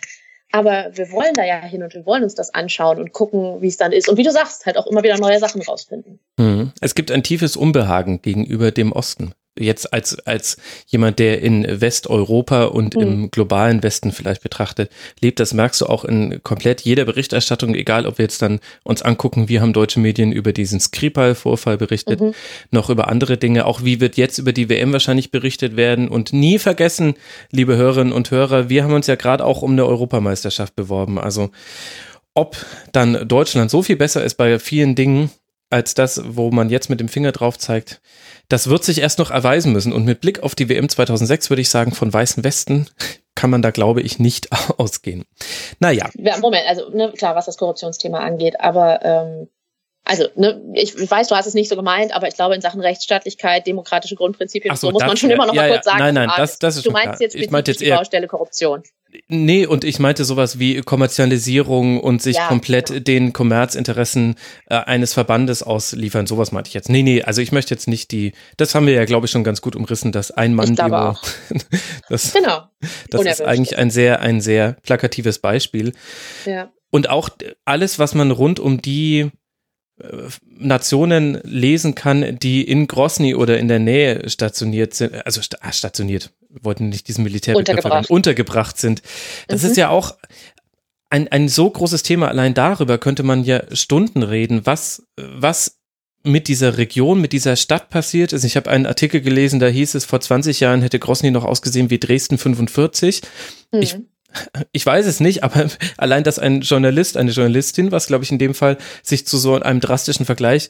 Aber wir wollen da ja hin und wir wollen uns das anschauen und gucken, wie es dann ist. Und wie du sagst, halt auch immer wieder neue Sachen rausfinden. Mhm. Es gibt ein tiefes Unbehagen gegenüber dem Osten. Jetzt als, als jemand, der in Westeuropa und Mhm. im globalen Westen vielleicht betrachtet, lebt, das merkst du auch in komplett jeder Berichterstattung, egal ob wir jetzt dann uns angucken, wie haben deutsche Medien über diesen Skripal-Vorfall berichtet, Mhm. noch über andere Dinge, auch wie wird jetzt über die WM wahrscheinlich berichtet werden und nie vergessen, liebe Hörerinnen und Hörer, wir haben uns ja gerade auch um eine Europameisterschaft beworben, also ob dann Deutschland so viel besser ist bei vielen Dingen, als das, wo man jetzt mit dem Finger drauf zeigt, das wird sich erst noch erweisen müssen. Und mit Blick auf die WM 2006 würde ich sagen, von weißen Westen [LAUGHS] kann man da, glaube ich, nicht [LAUGHS] ausgehen. Naja. Ja, Moment, also ne, klar, was das Korruptionsthema angeht, aber ähm, also, ne, ich weiß, du hast es nicht so gemeint, aber ich glaube, in Sachen Rechtsstaatlichkeit, demokratische Grundprinzipien, so, so, muss man schon immer noch ja, mal kurz sagen. Nein, nein, das, das ist Du meinst jetzt ich meinte jetzt die Baustelle Korruption. Nee, und ich meinte sowas wie Kommerzialisierung und sich ja, komplett genau. den Kommerzinteressen äh, eines Verbandes ausliefern. Sowas meinte ich jetzt. Nee, nee, also ich möchte jetzt nicht die, das haben wir ja, glaube ich, schon ganz gut umrissen, dass ein Mann Demo. [LAUGHS] das, genau. Das ist eigentlich ein sehr, ein sehr plakatives Beispiel. Ja. Und auch alles, was man rund um die Nationen lesen kann, die in Grosny oder in der Nähe stationiert sind, also ah, stationiert, wollten nicht diesen Militärbegriff untergebracht. untergebracht sind. Das mhm. ist ja auch ein, ein so großes Thema. Allein darüber könnte man ja Stunden reden, was, was mit dieser Region, mit dieser Stadt passiert ist. Ich habe einen Artikel gelesen, da hieß es, vor 20 Jahren hätte Grosny noch ausgesehen wie Dresden 45. Mhm. Ich ich weiß es nicht, aber [LAUGHS] allein, dass ein Journalist, eine Journalistin, was glaube ich in dem Fall sich zu so einem drastischen Vergleich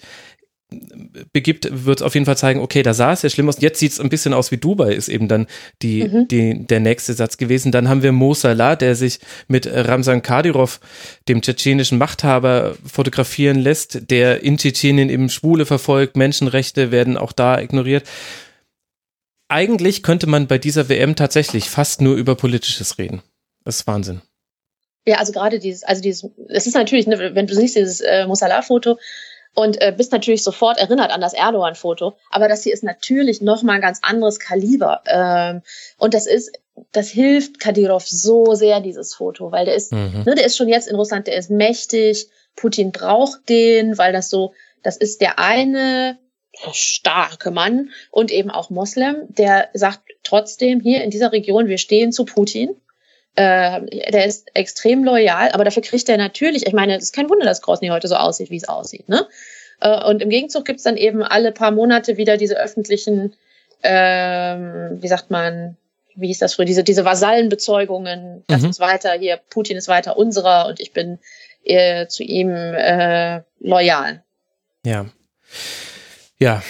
begibt, wird es auf jeden Fall zeigen, okay, da sah es ja schlimm aus. Jetzt sieht es ein bisschen aus wie Dubai, ist eben dann die, mhm. die, der nächste Satz gewesen. Dann haben wir Mo Salah, der sich mit Ramzan Kadyrov, dem tschetschenischen Machthaber, fotografieren lässt, der in Tschetschenien eben Schwule verfolgt, Menschenrechte werden auch da ignoriert. Eigentlich könnte man bei dieser WM tatsächlich fast nur über Politisches reden. Das ist Wahnsinn. Ja, also gerade dieses, also dieses, es ist natürlich, ne, wenn du siehst dieses äh, Mosala-Foto und äh, bist natürlich sofort erinnert an das Erdogan-Foto, aber das hier ist natürlich nochmal ein ganz anderes Kaliber. Ähm, und das ist, das hilft Kadyrov so sehr, dieses Foto, weil der ist, mhm. ne, der ist schon jetzt in Russland, der ist mächtig, Putin braucht den, weil das so, das ist der eine starke Mann und eben auch Moslem, der sagt trotzdem hier in dieser Region, wir stehen zu Putin äh, der ist extrem loyal, aber dafür kriegt er natürlich, ich meine, es ist kein Wunder, dass Grosny heute so aussieht, wie es aussieht. Ne? Äh, und im Gegenzug gibt's dann eben alle paar Monate wieder diese öffentlichen, ähm, wie sagt man, wie hieß das früher, diese, diese Vasallenbezeugungen, das mhm. ist weiter hier, Putin ist weiter unserer und ich bin äh, zu ihm äh, loyal. Ja. Ja,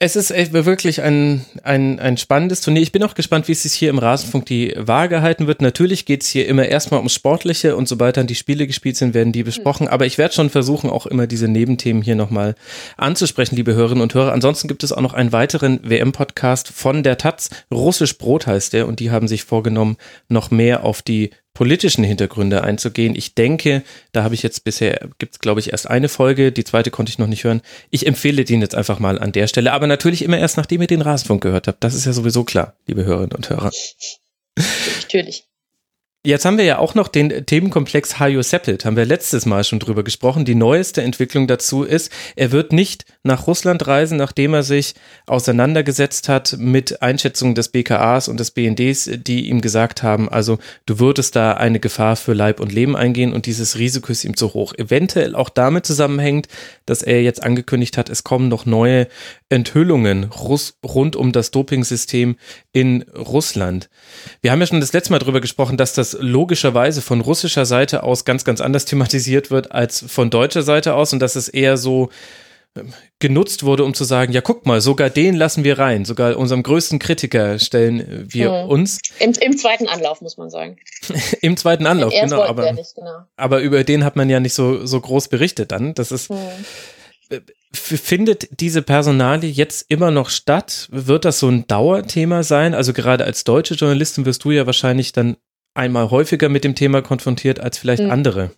es ist wirklich ein, ein, ein spannendes Turnier. Ich bin auch gespannt, wie es sich hier im Rasenfunk die Waage halten wird. Natürlich geht es hier immer erstmal ums Sportliche und sobald dann die Spiele gespielt sind, werden die besprochen. Aber ich werde schon versuchen, auch immer diese Nebenthemen hier nochmal anzusprechen, liebe Hörerinnen und Hörer. Ansonsten gibt es auch noch einen weiteren WM-Podcast von der Taz. Russisch Brot heißt der und die haben sich vorgenommen, noch mehr auf die politischen Hintergründe einzugehen. Ich denke, da habe ich jetzt bisher, gibt es glaube ich erst eine Folge, die zweite konnte ich noch nicht hören. Ich empfehle den jetzt einfach mal an der Stelle, aber natürlich immer erst, nachdem ihr den Rasenfunk gehört habt. Das ist ja sowieso klar, liebe Hörerinnen und Hörer. Natürlich. Jetzt haben wir ja auch noch den Themenkomplex Hajo Seppelt, haben wir letztes Mal schon drüber gesprochen. Die neueste Entwicklung dazu ist, er wird nicht nach Russland reisen, nachdem er sich auseinandergesetzt hat mit Einschätzungen des BKAs und des BNDs, die ihm gesagt haben, also du würdest da eine Gefahr für Leib und Leben eingehen und dieses Risiko ist ihm zu hoch. Eventuell auch damit zusammenhängt, dass er jetzt angekündigt hat, es kommen noch neue Enthüllungen rund um das Dopingsystem in Russland. Wir haben ja schon das letzte Mal drüber gesprochen, dass das logischerweise von russischer Seite aus ganz, ganz anders thematisiert wird als von deutscher Seite aus und dass es eher so ähm, genutzt wurde, um zu sagen, ja, guck mal, sogar den lassen wir rein, sogar unserem größten Kritiker stellen wir mhm. uns. Im, Im, zweiten Anlauf, muss man sagen. [LAUGHS] Im zweiten Anlauf, genau, aber, nicht, genau. Aber über den hat man ja nicht so, so groß berichtet dann. Das ist, mhm findet diese Personalie jetzt immer noch statt? Wird das so ein Dauerthema sein? Also gerade als deutsche Journalistin wirst du ja wahrscheinlich dann einmal häufiger mit dem Thema konfrontiert als vielleicht mhm. andere.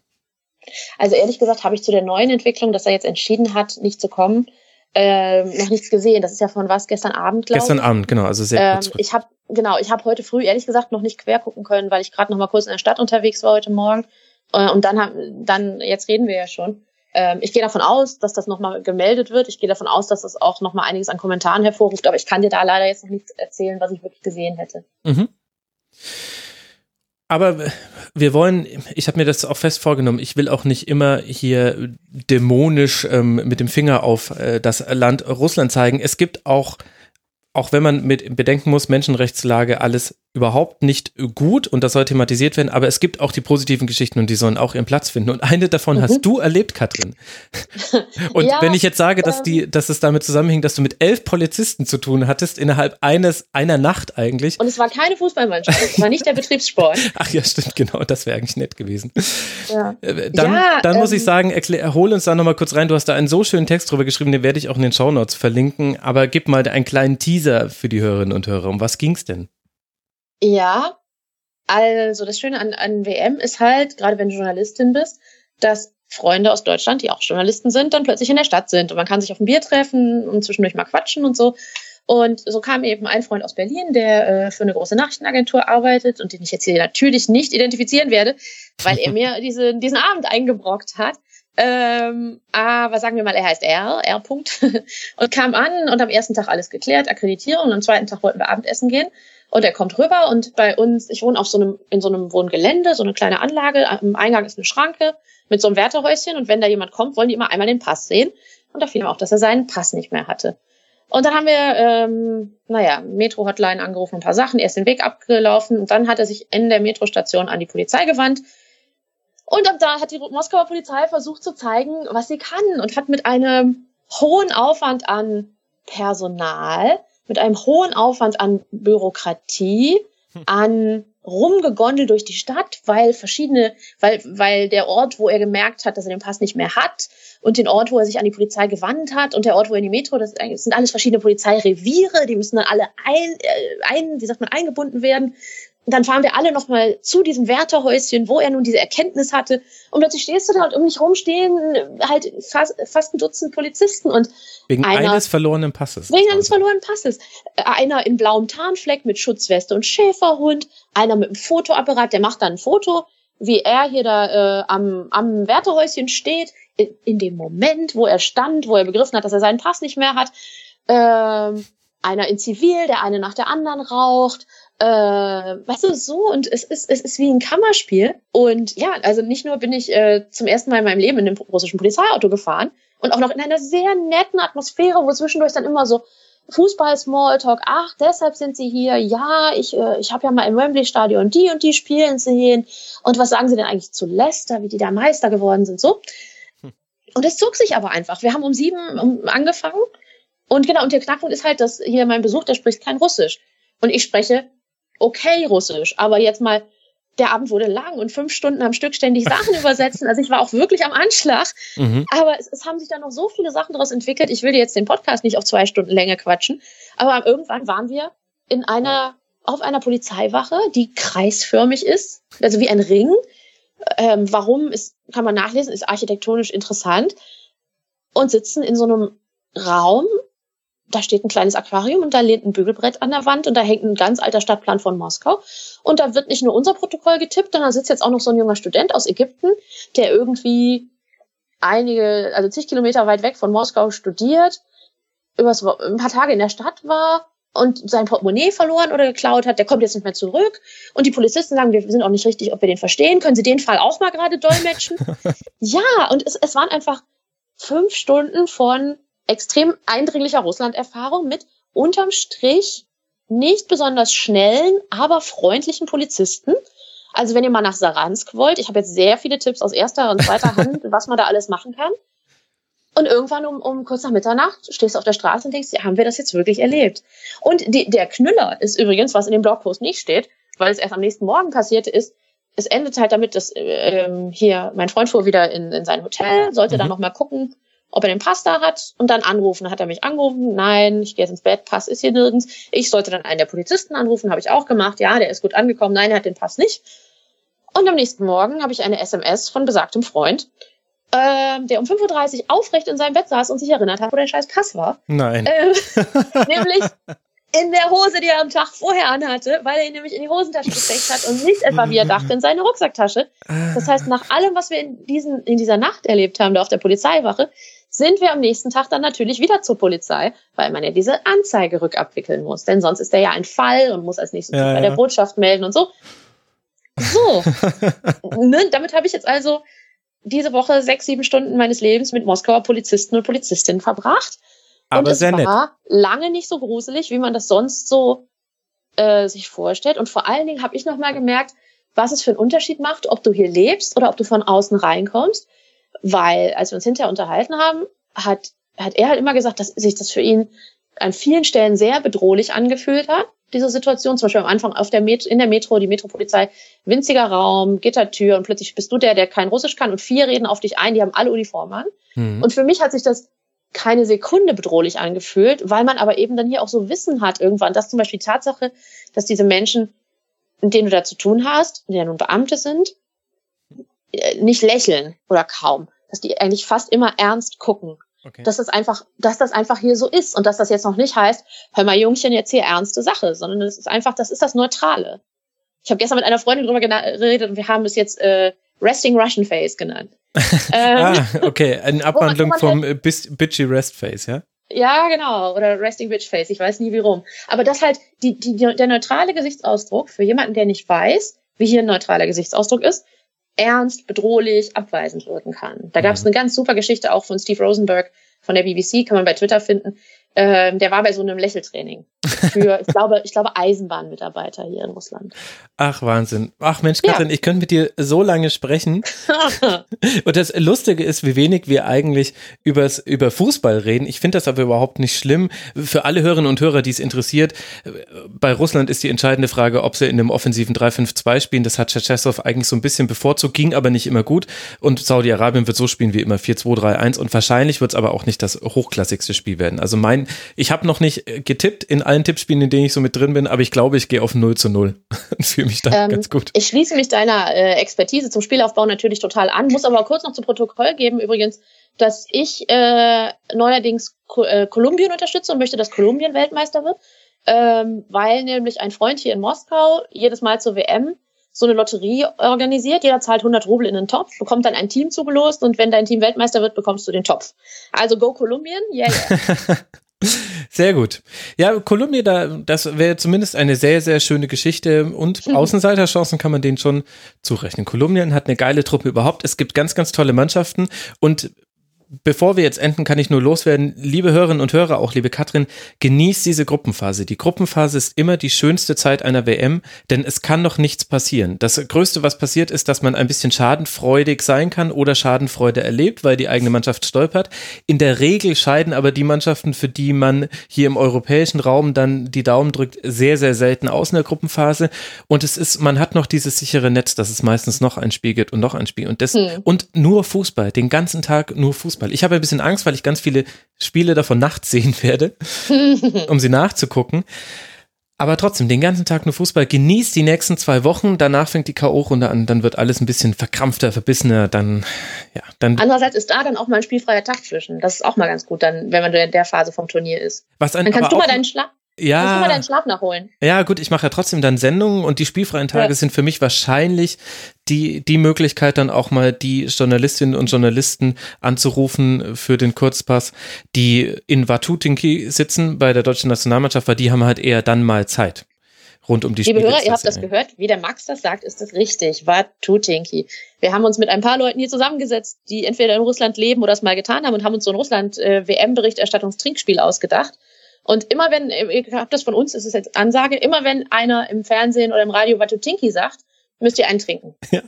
Also ehrlich gesagt habe ich zu der neuen Entwicklung, dass er jetzt entschieden hat, nicht zu kommen, äh, noch nichts gesehen. Das ist ja von was gestern Abend, glaube ich. Gestern Abend, genau, also sehr ähm, kurz. Ich habe genau, ich habe heute früh ehrlich gesagt noch nicht quer gucken können, weil ich gerade noch mal kurz in der Stadt unterwegs war heute Morgen. Äh, und dann haben, dann jetzt reden wir ja schon. Ähm, ich gehe davon aus, dass das nochmal gemeldet wird. Ich gehe davon aus, dass das auch nochmal einiges an Kommentaren hervorruft. Aber ich kann dir da leider jetzt noch nichts erzählen, was ich wirklich gesehen hätte. Mhm. Aber wir wollen, ich habe mir das auch fest vorgenommen, ich will auch nicht immer hier dämonisch ähm, mit dem Finger auf äh, das Land Russland zeigen. Es gibt auch, auch wenn man mit bedenken muss, Menschenrechtslage, alles überhaupt nicht gut und das soll thematisiert werden, aber es gibt auch die positiven Geschichten und die sollen auch ihren Platz finden. Und eine davon mhm. hast du erlebt, Katrin. [LAUGHS] Und ja, wenn ich jetzt sage, dass die, dass es damit zusammenhing, dass du mit elf Polizisten zu tun hattest, innerhalb eines, einer Nacht eigentlich. Und es war keine Fußballmannschaft, es war nicht der Betriebssport. [LAUGHS] Ach ja, stimmt, genau, das wäre eigentlich nett gewesen. Ja. Äh, dann, ja, dann ähm, muss ich ähm, sagen, erklär, hol uns da nochmal kurz rein. Du hast da einen so schönen Text drüber geschrieben, den werde ich auch in den Shownotes verlinken, aber gib mal einen kleinen Teaser für die Hörerinnen und Hörer. Um was ging's denn? Ja, also das Schöne an, an WM ist halt, gerade wenn du Journalistin bist, dass Freunde aus Deutschland, die auch Journalisten sind, dann plötzlich in der Stadt sind und man kann sich auf ein Bier treffen und zwischendurch mal quatschen und so. Und so kam eben ein Freund aus Berlin, der äh, für eine große Nachrichtenagentur arbeitet und den ich jetzt hier natürlich nicht identifizieren werde, weil er [LAUGHS] mir diese, diesen Abend eingebrockt hat. Ähm, aber sagen wir mal, er heißt R, R. -Punkt, [LAUGHS] und kam an und am ersten Tag alles geklärt, Akkreditierung, und am zweiten Tag wollten wir Abendessen gehen. Und er kommt rüber und bei uns, ich wohne auf so einem, in so einem Wohngelände, so eine kleine Anlage. Am Eingang ist eine Schranke mit so einem Wärterhäuschen. Und wenn da jemand kommt, wollen die immer einmal den Pass sehen. Und da fiel ihm auch, dass er seinen Pass nicht mehr hatte. Und dann haben wir, ähm, naja, Metro-Hotline angerufen, ein paar Sachen, er ist den Weg abgelaufen und dann hat er sich in der Metrostation an die Polizei gewandt. Und da hat die Moskauer Polizei versucht zu zeigen, was sie kann und hat mit einem hohen Aufwand an Personal mit einem hohen Aufwand an Bürokratie, hm. an rumgegondelt durch die Stadt, weil verschiedene, weil, weil der Ort, wo er gemerkt hat, dass er den Pass nicht mehr hat und den Ort, wo er sich an die Polizei gewandt hat und der Ort, wo er in die Metro, das sind alles verschiedene Polizeireviere, die müssen dann alle ein, äh, ein wie sagt man, eingebunden werden. Dann fahren wir alle nochmal zu diesem Wärterhäuschen, wo er nun diese Erkenntnis hatte. Und plötzlich stehst du da und um mich rum stehen halt fast, fast ein Dutzend Polizisten. Und wegen einer, eines verlorenen Passes. Wegen eines verlorenen Passes. Einer in blauem Tarnfleck mit Schutzweste und Schäferhund. Einer mit einem Fotoapparat, der macht dann ein Foto, wie er hier da äh, am, am Wärterhäuschen steht. In, in dem Moment, wo er stand, wo er begriffen hat, dass er seinen Pass nicht mehr hat. Ähm, einer in Zivil, der eine nach der anderen raucht äh, weißt du, so und es ist, es ist wie ein Kammerspiel. Und ja, also nicht nur bin ich äh, zum ersten Mal in meinem Leben in einem russischen Polizeiauto gefahren und auch noch in einer sehr netten Atmosphäre, wo zwischendurch dann immer so Fußball-Smalltalk, ach, deshalb sind sie hier, ja, ich, äh, ich habe ja mal im Wembley-Stadion die und die spielen sehen. Und was sagen sie denn eigentlich zu Leicester, wie die da Meister geworden sind, so. Hm. Und es zog sich aber einfach. Wir haben um sieben angefangen. Und genau, und der Knackpunkt ist halt, dass hier mein Besuch, der spricht kein Russisch. Und ich spreche okay Russisch, aber jetzt mal, der Abend wurde lang und fünf Stunden am Stück ständig Sachen [LAUGHS] übersetzen. Also ich war auch wirklich am Anschlag. Mhm. Aber es, es, haben sich da noch so viele Sachen daraus entwickelt. Ich will jetzt den Podcast nicht auf zwei Stunden Länge quatschen. Aber irgendwann waren wir in einer, auf einer Polizeiwache, die kreisförmig ist, also wie ein Ring. Ähm, warum ist, kann man nachlesen, ist architektonisch interessant. Und sitzen in so einem Raum, da steht ein kleines Aquarium und da lehnt ein Bügelbrett an der Wand und da hängt ein ganz alter Stadtplan von Moskau. Und da wird nicht nur unser Protokoll getippt, sondern da sitzt jetzt auch noch so ein junger Student aus Ägypten, der irgendwie einige, also zig Kilometer weit weg von Moskau studiert, übers, ein paar Tage in der Stadt war und sein Portemonnaie verloren oder geklaut hat, der kommt jetzt nicht mehr zurück. Und die Polizisten sagen, wir sind auch nicht richtig, ob wir den verstehen. Können Sie den Fall auch mal gerade dolmetschen? [LAUGHS] ja, und es, es waren einfach fünf Stunden von extrem eindringlicher Russland-Erfahrung mit unterm Strich nicht besonders schnellen, aber freundlichen Polizisten. Also wenn ihr mal nach Saransk wollt, ich habe jetzt sehr viele Tipps aus erster und zweiter Hand, [LAUGHS] was man da alles machen kann. Und irgendwann um, um kurz nach Mitternacht stehst du auf der Straße und denkst, ja, haben wir das jetzt wirklich erlebt? Und die, der Knüller ist übrigens, was in dem Blogpost nicht steht, weil es erst am nächsten Morgen passierte, ist, es endet halt damit, dass ähm, hier mein Freund fuhr wieder in, in sein Hotel, sollte mhm. dann noch mal gucken, ob er den Pass da hat und dann anrufen. Dann hat er mich angerufen, nein, ich gehe jetzt ins Bett, Pass ist hier nirgends. Ich sollte dann einen der Polizisten anrufen, habe ich auch gemacht. Ja, der ist gut angekommen, nein, er hat den Pass nicht. Und am nächsten Morgen habe ich eine SMS von besagtem Freund, ähm, der um 5.30 Uhr aufrecht in seinem Bett saß und sich erinnert hat, wo der scheiß Pass war. Nein. Ähm, [LAUGHS] nämlich in der Hose, die er am Tag vorher anhatte, weil er ihn nämlich in die Hosentasche gesteckt hat und nicht etwa, wie er dachte, in seine Rucksacktasche. Das heißt, nach allem, was wir in, diesen, in dieser Nacht erlebt haben, da auf der Polizeiwache, sind wir am nächsten Tag dann natürlich wieder zur Polizei, weil man ja diese Anzeige rückabwickeln muss. Denn sonst ist der ja ein Fall und muss als nächstes ja, bei ja. der Botschaft melden und so. So. [LAUGHS] ne, damit habe ich jetzt also diese Woche sechs, sieben Stunden meines Lebens mit Moskauer Polizisten und Polizistinnen verbracht. Aber und es sehr war nett. lange nicht so gruselig, wie man das sonst so äh, sich vorstellt. Und vor allen Dingen habe ich nochmal gemerkt, was es für einen Unterschied macht, ob du hier lebst oder ob du von außen reinkommst. Weil, als wir uns hinterher unterhalten haben, hat, hat er halt immer gesagt, dass sich das für ihn an vielen Stellen sehr bedrohlich angefühlt hat, diese Situation. Zum Beispiel am Anfang auf der Met in der Metro, die Metropolizei, winziger Raum, Gittertür und plötzlich bist du der, der kein Russisch kann und vier reden auf dich ein, die haben alle Uniformen an. Mhm. Und für mich hat sich das keine Sekunde bedrohlich angefühlt, weil man aber eben dann hier auch so Wissen hat irgendwann, dass zum Beispiel die Tatsache, dass diese Menschen, mit denen du da zu tun hast, die ja nun Beamte sind, nicht lächeln oder kaum, dass die eigentlich fast immer ernst gucken. Okay. Dass das einfach, dass das einfach hier so ist und dass das jetzt noch nicht heißt, hör mal Jungchen, jetzt hier ernste Sache, sondern es ist einfach, das ist das Neutrale. Ich habe gestern mit einer Freundin drüber geredet und wir haben es jetzt äh, Resting Russian Face genannt. [LAUGHS] ähm, ah, okay, eine Abwandlung vom halt, Bitchy Rest Face, ja? Ja, genau. Oder Resting Bitch Face. Ich weiß nie wie rum. Aber das halt, die, die, der neutrale Gesichtsausdruck für jemanden, der nicht weiß, wie hier ein neutraler Gesichtsausdruck ist, ernst, bedrohlich, abweisend wirken kann. Da gab es mhm. eine ganz super Geschichte auch von Steve Rosenberg von der BBC, kann man bei Twitter finden. Ähm, der war bei so einem Lächeltraining für, ich glaube, ich glaube Eisenbahnmitarbeiter hier in Russland. Ach Wahnsinn. Ach Mensch, Katrin, ja. ich könnte mit dir so lange sprechen. [LAUGHS] Und das Lustige ist, wie wenig wir eigentlich übers, über Fußball reden. Ich finde das aber überhaupt nicht schlimm. Für alle Hörerinnen und Hörer, die es interessiert, bei Russland ist die entscheidende Frage, ob sie in einem offensiven 3-5-2 spielen. Das hat Tschetschesow eigentlich so ein bisschen bevorzugt, ging aber nicht immer gut. Und Saudi-Arabien wird so spielen wie immer 4-2-3-1 und wahrscheinlich wird es aber auch nicht das hochklassigste Spiel werden. Also mein, ich habe noch nicht getippt in allen Tippspielen, in denen ich so mit drin bin, aber ich glaube, ich gehe auf 0 zu 0 und [LAUGHS] fühle mich da ähm, ganz gut. Ich schließe mich deiner äh, Expertise zum Spielaufbau natürlich total an, muss aber kurz noch zu Protokoll geben übrigens, dass ich äh, neuerdings Ko äh, Kolumbien unterstütze und möchte, dass Kolumbien Weltmeister wird, ähm, weil nämlich ein Freund hier in Moskau jedes Mal zur WM so eine Lotterie organisiert. Jeder zahlt 100 Rubel in den Topf, bekommt dann ein Team zugelost und wenn dein Team Weltmeister wird, bekommst du den Topf. Also go Kolumbien, yeah, yeah. [LAUGHS] Sehr gut. Ja, Kolumbien, da, das wäre zumindest eine sehr, sehr schöne Geschichte und mhm. Außenseiterchancen kann man denen schon zurechnen. Kolumbien hat eine geile Truppe überhaupt. Es gibt ganz, ganz tolle Mannschaften und bevor wir jetzt enden, kann ich nur loswerden. Liebe Hörerinnen und Hörer, auch liebe Katrin, genießt diese Gruppenphase. Die Gruppenphase ist immer die schönste Zeit einer WM, denn es kann noch nichts passieren. Das Größte, was passiert, ist, dass man ein bisschen schadenfreudig sein kann oder Schadenfreude erlebt, weil die eigene Mannschaft stolpert. In der Regel scheiden aber die Mannschaften, für die man hier im europäischen Raum dann die Daumen drückt, sehr, sehr selten aus in der Gruppenphase. Und es ist, man hat noch dieses sichere Netz, dass es meistens noch ein Spiel gibt und noch ein Spiel. Und das, hm. und nur Fußball, den ganzen Tag nur Fußball. Fußball. Ich habe ein bisschen Angst, weil ich ganz viele Spiele davon nachts sehen werde, [LAUGHS] um sie nachzugucken. Aber trotzdem, den ganzen Tag nur Fußball. Genießt die nächsten zwei Wochen. Danach fängt die K.O.-Runde an. Dann wird alles ein bisschen verkrampfter, verbissener. Dann, ja, dann. Andererseits ist da dann auch mal ein spielfreier Tag zwischen. Das ist auch mal ganz gut, dann, wenn man in der Phase vom Turnier ist. Was ein, dann kannst du mal deinen Schlaf. Ja. Kannst du mal deinen Schlaf nachholen? Ja, gut, ich mache ja trotzdem dann Sendungen und die spielfreien Tage ja. sind für mich wahrscheinlich die, die Möglichkeit, dann auch mal die Journalistinnen und Journalisten anzurufen für den Kurzpass, die in Watutinki sitzen bei der deutschen Nationalmannschaft, weil die haben halt eher dann mal Zeit rund um die Liebe Hörer, ihr habt das gehört. Wie der Max das sagt, ist das richtig. Watutinki. Wir haben uns mit ein paar Leuten hier zusammengesetzt, die entweder in Russland leben oder es mal getan haben und haben uns so ein Russland-WM-Berichterstattungstrinkspiel äh, ausgedacht. Und immer wenn, ihr habt das von uns, das ist jetzt Ansage, immer wenn einer im Fernsehen oder im Radio Watutinki sagt, müsst ihr einen trinken. Ja.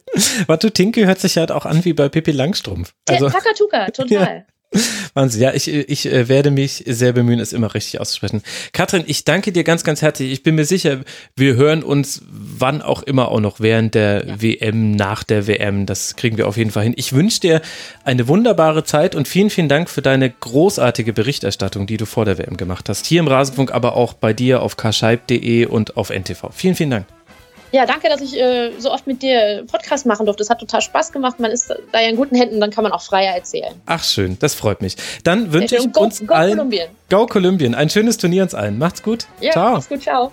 Watutinki hört sich halt auch an wie bei Pippi Langstrumpf. Also, Takatuka, total. [LAUGHS] [LAUGHS] Wahnsinn, ja, ich, ich äh, werde mich sehr bemühen, es immer richtig auszusprechen. Katrin, ich danke dir ganz, ganz herzlich. Ich bin mir sicher, wir hören uns wann auch immer auch noch während der ja. WM, nach der WM. Das kriegen wir auf jeden Fall hin. Ich wünsche dir eine wunderbare Zeit und vielen, vielen Dank für deine großartige Berichterstattung, die du vor der WM gemacht hast. Hier im Rasenfunk, aber auch bei dir auf karscheib.de und auf NTV. Vielen, vielen Dank. Ja, danke, dass ich äh, so oft mit dir Podcast machen durfte. Das hat total Spaß gemacht. Man ist da ja in guten Händen, dann kann man auch freier erzählen. Ach schön, das freut mich. Dann wünsche ich go, uns go allen Kolumbien. Go Kolumbien. Ein schönes Turnier uns allen. Macht's gut. Ja, ciao. Macht's gut, ciao.